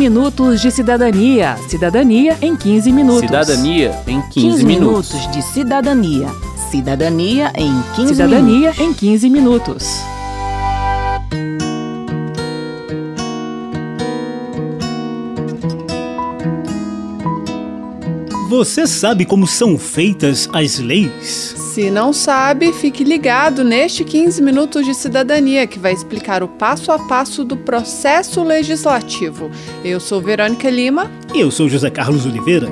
minutos de cidadania. Cidadania em 15 minutos. Cidadania em 15, 15 minutos. minutos de cidadania. Cidadania em 15 Cidadania minutos. em 15 minutos. Você sabe como são feitas as leis? Se não sabe, fique ligado neste 15 minutos de cidadania que vai explicar o passo a passo do processo legislativo. Eu sou Verônica Lima. E eu sou José Carlos Oliveira.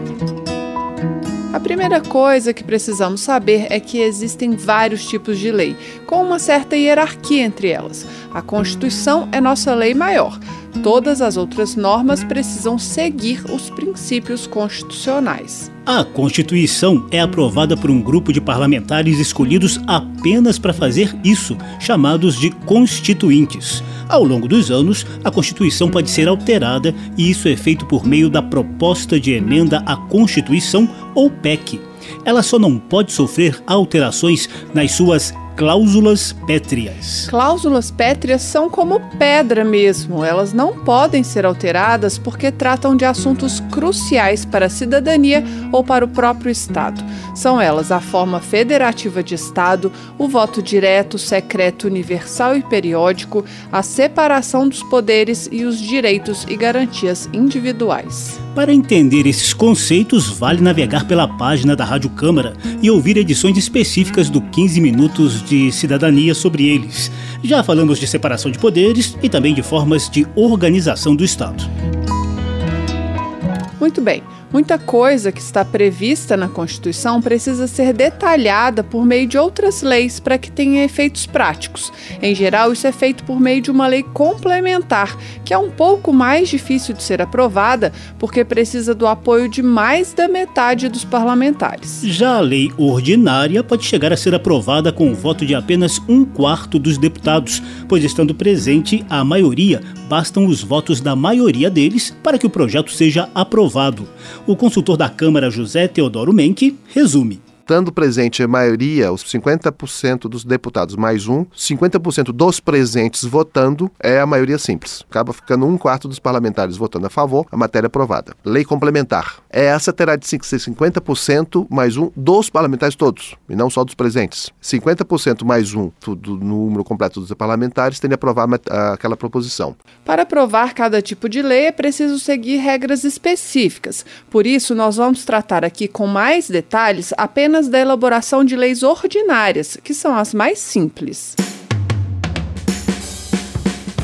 A primeira coisa que precisamos saber é que existem vários tipos de lei, com uma certa hierarquia entre elas. A Constituição é nossa lei maior. Todas as outras normas precisam seguir os princípios constitucionais. A Constituição é aprovada por um grupo de parlamentares escolhidos apenas para fazer isso, chamados de constituintes. Ao longo dos anos, a Constituição pode ser alterada e isso é feito por meio da proposta de emenda à Constituição ou PEC. Ela só não pode sofrer alterações nas suas cláusulas pétreas. Cláusulas pétreas são como pedra mesmo. Elas não podem ser alteradas porque tratam de assuntos cruciais para a cidadania ou para o próprio Estado. São elas a forma federativa de Estado, o voto direto, secreto, universal e periódico, a separação dos poderes e os direitos e garantias individuais. Para entender esses conceitos, vale navegar pela página da Rádio Câmara e ouvir edições específicas do 15 Minutos de Cidadania sobre eles. Já falamos de separação de poderes e também de formas de organização do Estado. Muito bem. Muita coisa que está prevista na Constituição precisa ser detalhada por meio de outras leis para que tenha efeitos práticos. Em geral, isso é feito por meio de uma lei complementar, que é um pouco mais difícil de ser aprovada porque precisa do apoio de mais da metade dos parlamentares. Já a lei ordinária pode chegar a ser aprovada com o voto de apenas um quarto dos deputados, pois estando presente a maioria, bastam os votos da maioria deles para que o projeto seja aprovado. O consultor da Câmara, José Teodoro Menck, resume. Estando presente a maioria, os 50% dos deputados mais um, 50% dos presentes votando, é a maioria simples. Acaba ficando um quarto dos parlamentares votando a favor, a matéria é aprovada. Lei complementar. Essa terá de ser 50% mais um dos parlamentares todos, e não só dos presentes. 50% mais um do, número completo dos parlamentares tem de aprovar aquela proposição. Para aprovar cada tipo de lei é preciso seguir regras específicas. Por isso, nós vamos tratar aqui com mais detalhes apenas da elaboração de leis ordinárias, que são as mais simples.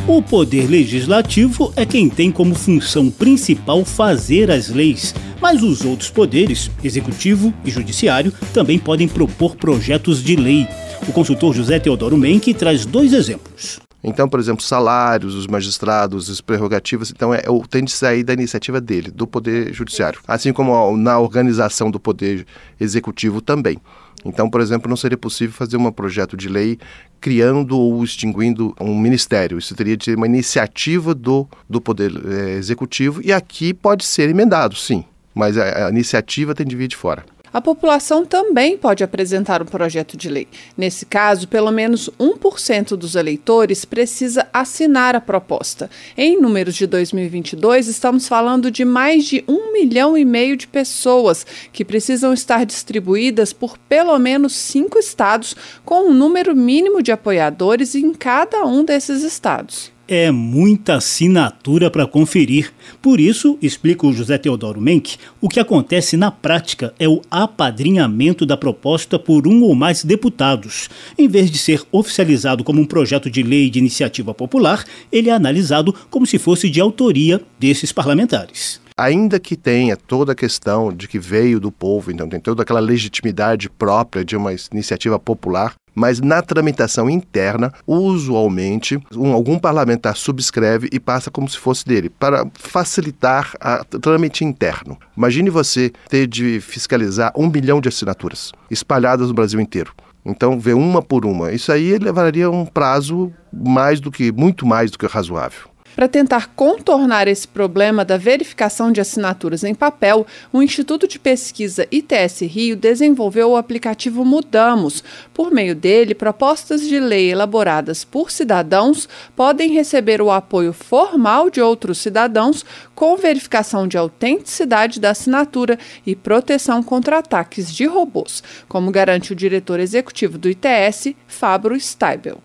O poder legislativo é quem tem como função principal fazer as leis, mas os outros poderes, executivo e judiciário, também podem propor projetos de lei. O consultor José Teodoro Menck traz dois exemplos. Então, por exemplo, salários dos magistrados, as prerrogativas, então é, tem de sair da iniciativa dele, do Poder Judiciário. Assim como na organização do Poder Executivo também. Então, por exemplo, não seria possível fazer um projeto de lei criando ou extinguindo um ministério. Isso teria de ser uma iniciativa do, do Poder eh, Executivo e aqui pode ser emendado, sim. Mas a, a iniciativa tem de vir de fora. A população também pode apresentar um projeto de lei. Nesse caso, pelo menos 1% dos eleitores precisa assinar a proposta. Em números de 2022, estamos falando de mais de um milhão e meio de pessoas que precisam estar distribuídas por pelo menos cinco estados, com um número mínimo de apoiadores em cada um desses estados. É muita assinatura para conferir. Por isso, explica o José Teodoro Menck, o que acontece na prática é o apadrinhamento da proposta por um ou mais deputados. Em vez de ser oficializado como um projeto de lei de iniciativa popular, ele é analisado como se fosse de autoria desses parlamentares. Ainda que tenha toda a questão de que veio do povo, então tem toda aquela legitimidade própria de uma iniciativa popular, mas na tramitação interna, usualmente, um, algum parlamentar subscreve e passa como se fosse dele, para facilitar o trâmite interno. Imagine você ter de fiscalizar um milhão de assinaturas espalhadas no Brasil inteiro. Então, ver uma por uma. Isso aí levaria um prazo mais do que, muito mais do que razoável. Para tentar contornar esse problema da verificação de assinaturas em papel, o Instituto de Pesquisa ITS Rio desenvolveu o aplicativo Mudamos. Por meio dele, propostas de lei elaboradas por cidadãos podem receber o apoio formal de outros cidadãos com verificação de autenticidade da assinatura e proteção contra ataques de robôs, como garante o diretor executivo do ITS, Fabro Steibel.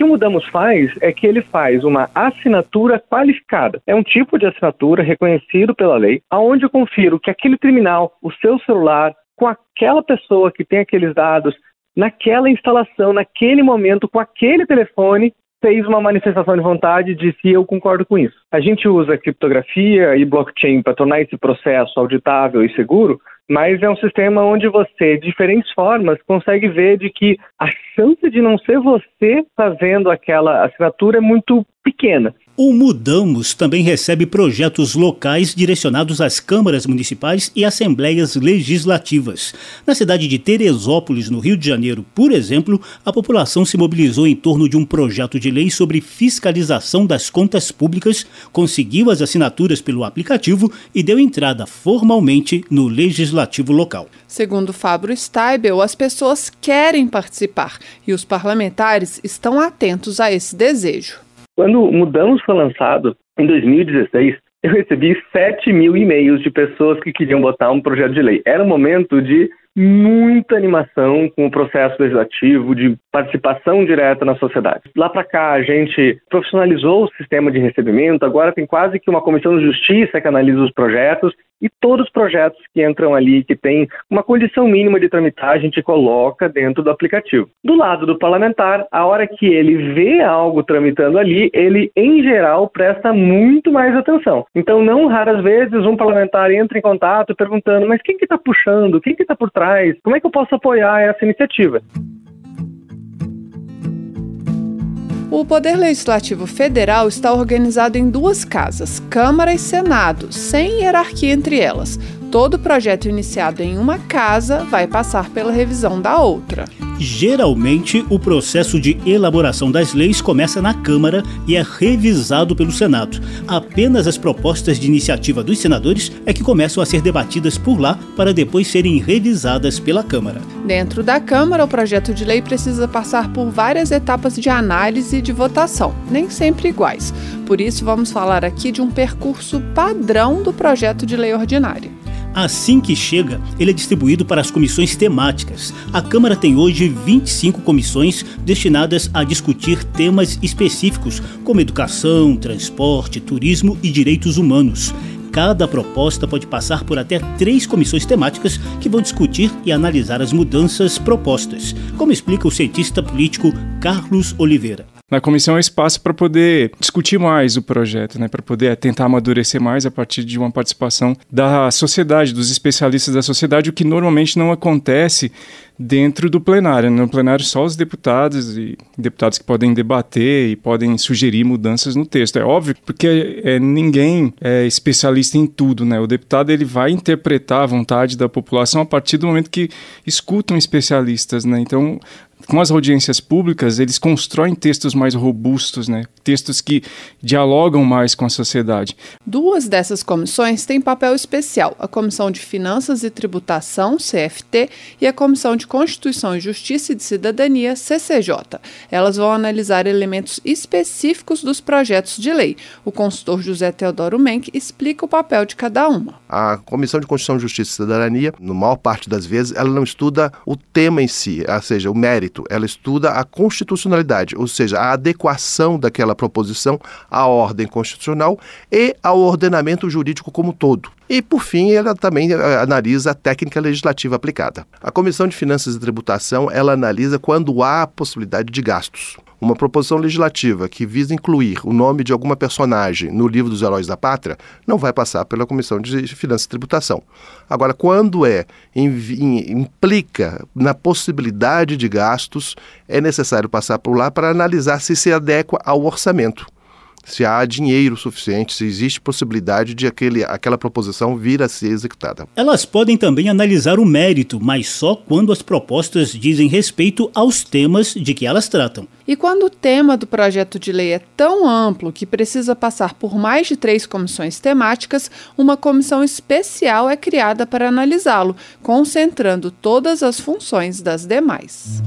O que o Mudamos faz é que ele faz uma assinatura qualificada. É um tipo de assinatura reconhecido pela lei, aonde eu confiro que aquele terminal, o seu celular, com aquela pessoa que tem aqueles dados, naquela instalação, naquele momento, com aquele telefone, fez uma manifestação de vontade de se eu concordo com isso. A gente usa criptografia e blockchain para tornar esse processo auditável e seguro, mas é um sistema onde você, de diferentes formas, consegue ver de que a chance de não ser você fazendo aquela assinatura é muito pequena. O Mudamos também recebe projetos locais direcionados às câmaras municipais e assembleias legislativas. Na cidade de Teresópolis, no Rio de Janeiro, por exemplo, a população se mobilizou em torno de um projeto de lei sobre fiscalização das contas públicas, conseguiu as assinaturas pelo aplicativo e deu entrada formalmente no legislativo local. Segundo Fábio Steibel, as pessoas querem participar e os parlamentares estão atentos a esse desejo. Quando Mudamos foi lançado, em 2016, eu recebi 7 mil e-mails de pessoas que queriam botar um projeto de lei. Era um momento de muita animação com o processo legislativo, de participação direta na sociedade. Lá para cá, a gente profissionalizou o sistema de recebimento, agora tem quase que uma comissão de justiça que analisa os projetos e todos os projetos que entram ali, que tem uma condição mínima de tramitar, a gente coloca dentro do aplicativo. Do lado do parlamentar, a hora que ele vê algo tramitando ali, ele, em geral, presta muito mais atenção. Então, não raras vezes, um parlamentar entra em contato perguntando: mas quem que está puxando? Quem que está por trás? Como é que eu posso apoiar essa iniciativa? O Poder Legislativo Federal está organizado em duas casas, Câmara e Senado, sem hierarquia entre elas. Todo projeto iniciado em uma casa vai passar pela revisão da outra. Geralmente, o processo de elaboração das leis começa na Câmara e é revisado pelo Senado. Apenas as propostas de iniciativa dos senadores é que começam a ser debatidas por lá para depois serem revisadas pela Câmara. Dentro da Câmara, o projeto de lei precisa passar por várias etapas de análise e de votação, nem sempre iguais. Por isso, vamos falar aqui de um percurso padrão do projeto de lei ordinária. Assim que chega, ele é distribuído para as comissões temáticas. A Câmara tem hoje 25 comissões destinadas a discutir temas específicos, como educação, transporte, turismo e direitos humanos. Cada proposta pode passar por até três comissões temáticas que vão discutir e analisar as mudanças propostas, como explica o cientista político Carlos Oliveira. Na comissão é espaço para poder discutir mais o projeto, né, para poder tentar amadurecer mais a partir de uma participação da sociedade, dos especialistas da sociedade, o que normalmente não acontece dentro do plenário. No plenário, só os deputados e deputados que podem debater e podem sugerir mudanças no texto. É óbvio, porque é, ninguém é especialista em tudo, né? O deputado ele vai interpretar a vontade da população a partir do momento que escutam especialistas, né? Então, com as audiências públicas, eles constroem textos mais robustos, né? textos que dialogam mais com a sociedade. Duas dessas comissões têm papel especial: a Comissão de Finanças e Tributação, CFT, e a Comissão de Constituição e Justiça e de Cidadania, CCJ. Elas vão analisar elementos específicos dos projetos de lei. O consultor José Teodoro Menck explica o papel de cada uma. A Comissão de Constituição, Justiça e Cidadania, na maior parte das vezes, ela não estuda o tema em si, ou seja, o mérito direito, ela estuda a constitucionalidade, ou seja, a adequação daquela proposição à ordem constitucional e ao ordenamento jurídico como todo. E, por fim, ela também eh, analisa a técnica legislativa aplicada. A Comissão de Finanças e Tributação, ela analisa quando há possibilidade de gastos. Uma proposição legislativa que visa incluir o nome de alguma personagem no livro dos heróis da pátria não vai passar pela Comissão de Finanças e Tributação. Agora, quando é implica na possibilidade de gastos, é necessário passar por lá para analisar se se adequa ao orçamento. Se há dinheiro suficiente, se existe possibilidade de aquele, aquela proposição vir a ser executada. Elas podem também analisar o mérito, mas só quando as propostas dizem respeito aos temas de que elas tratam. E quando o tema do projeto de lei é tão amplo que precisa passar por mais de três comissões temáticas, uma comissão especial é criada para analisá-lo, concentrando todas as funções das demais.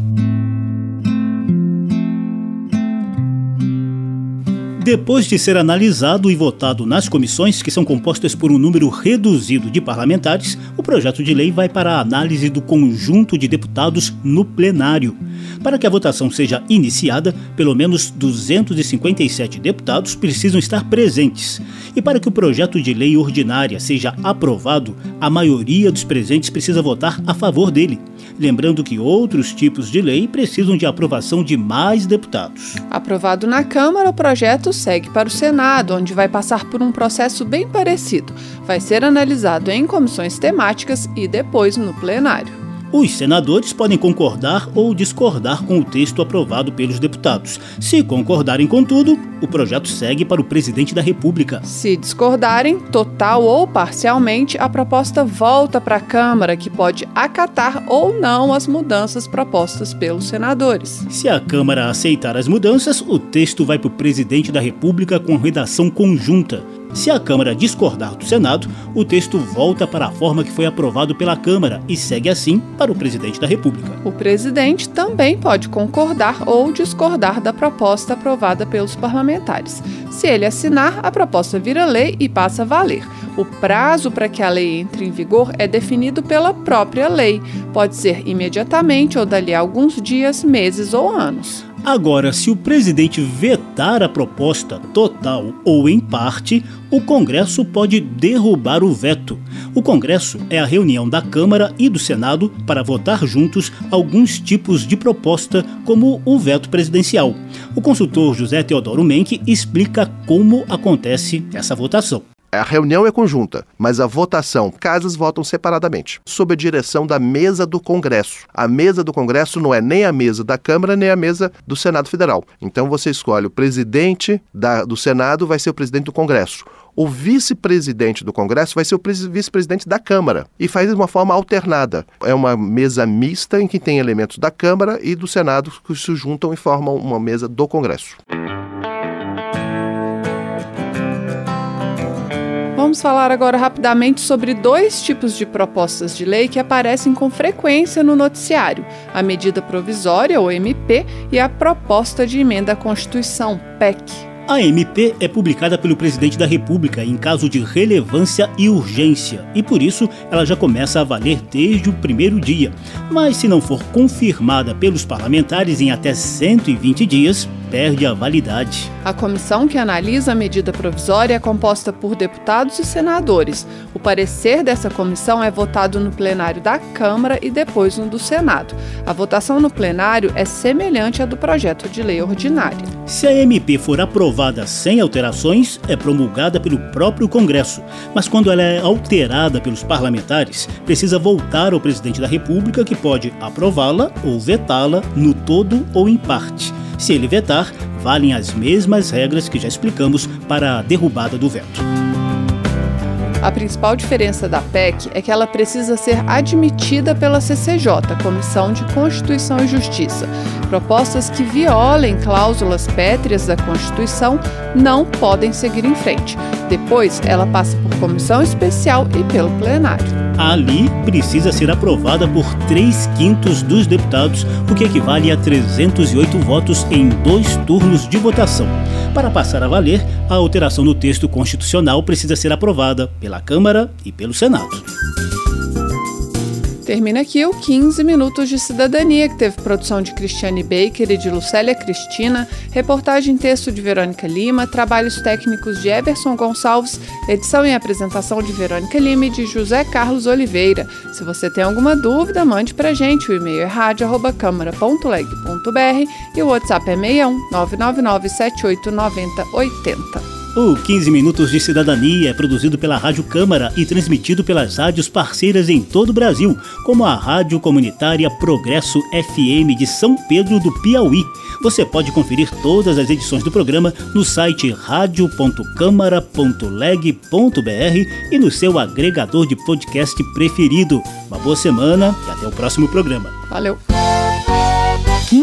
Depois de ser analisado e votado nas comissões, que são compostas por um número reduzido de parlamentares, o projeto de lei vai para a análise do conjunto de deputados no plenário. Para que a votação seja iniciada, pelo menos 257 deputados precisam estar presentes. E para que o projeto de lei ordinária seja aprovado, a maioria dos presentes precisa votar a favor dele. Lembrando que outros tipos de lei precisam de aprovação de mais deputados. Aprovado na Câmara, o projeto segue para o Senado, onde vai passar por um processo bem parecido. Vai ser analisado em comissões temáticas e depois no plenário. Os senadores podem concordar ou discordar com o texto aprovado pelos deputados. Se concordarem com tudo, o projeto segue para o presidente da República. Se discordarem, total ou parcialmente, a proposta volta para a Câmara, que pode acatar ou não as mudanças propostas pelos senadores. Se a Câmara aceitar as mudanças, o texto vai para o presidente da República com redação conjunta. Se a Câmara discordar do Senado, o texto volta para a forma que foi aprovado pela Câmara e segue assim para o presidente da República. O presidente também pode concordar ou discordar da proposta aprovada pelos parlamentares. Se ele assinar, a proposta vira lei e passa a valer. O prazo para que a lei entre em vigor é definido pela própria lei. Pode ser imediatamente ou dali a alguns dias, meses ou anos. Agora, se o presidente vetar a proposta total ou em parte, o Congresso pode derrubar o veto. O Congresso é a reunião da Câmara e do Senado para votar juntos alguns tipos de proposta, como o veto presidencial. O consultor José Teodoro Menck explica como acontece essa votação. A reunião é conjunta, mas a votação, casas votam separadamente, sob a direção da mesa do Congresso. A mesa do Congresso não é nem a mesa da Câmara, nem a mesa do Senado Federal. Então você escolhe o presidente da, do Senado, vai ser o presidente do Congresso. O vice-presidente do Congresso vai ser o vice-presidente da Câmara e faz de uma forma alternada. É uma mesa mista em que tem elementos da Câmara e do Senado que se juntam e formam uma mesa do Congresso. Vamos falar agora rapidamente sobre dois tipos de propostas de lei que aparecem com frequência no noticiário: a medida provisória, ou MP, e a proposta de emenda à Constituição, PEC. A MP é publicada pelo presidente da República em caso de relevância e urgência, e por isso ela já começa a valer desde o primeiro dia. Mas se não for confirmada pelos parlamentares em até 120 dias, perde a validade. A comissão que analisa a medida provisória é composta por deputados e senadores. O parecer dessa comissão é votado no plenário da Câmara e depois no do Senado. A votação no plenário é semelhante à do projeto de lei ordinária. Se a MP for aprovada sem alterações, é promulgada pelo próprio Congresso. Mas quando ela é alterada pelos parlamentares, precisa voltar ao presidente da República, que pode aprová-la ou vetá-la no todo ou em parte. Se ele vetar, valem as mesmas regras que já explicamos para a derrubada do veto. A principal diferença da PEC é que ela precisa ser admitida pela CCJ, Comissão de Constituição e Justiça. Propostas que violem cláusulas pétreas da Constituição não podem seguir em frente. Depois, ela passa por comissão especial e pelo plenário ali precisa ser aprovada por 3 quintos dos deputados, o que equivale a 308 votos em dois turnos de votação. Para passar a valer, a alteração no texto constitucional precisa ser aprovada pela Câmara e pelo Senado. Termina aqui o 15 Minutos de Cidadania, que teve produção de Cristiane Baker e de Lucélia Cristina, reportagem texto de Verônica Lima, trabalhos técnicos de Everson Gonçalves, edição e apresentação de Verônica Lima e de José Carlos Oliveira. Se você tem alguma dúvida, mande pra gente. O e-mail é rádio.câmara.leg.br e o WhatsApp é 61 999 7890 80. O 15 Minutos de Cidadania é produzido pela Rádio Câmara e transmitido pelas rádios parceiras em todo o Brasil, como a Rádio Comunitária Progresso FM de São Pedro do Piauí. Você pode conferir todas as edições do programa no site radio.câmara.leg.br e no seu agregador de podcast preferido. Uma boa semana e até o próximo programa. Valeu!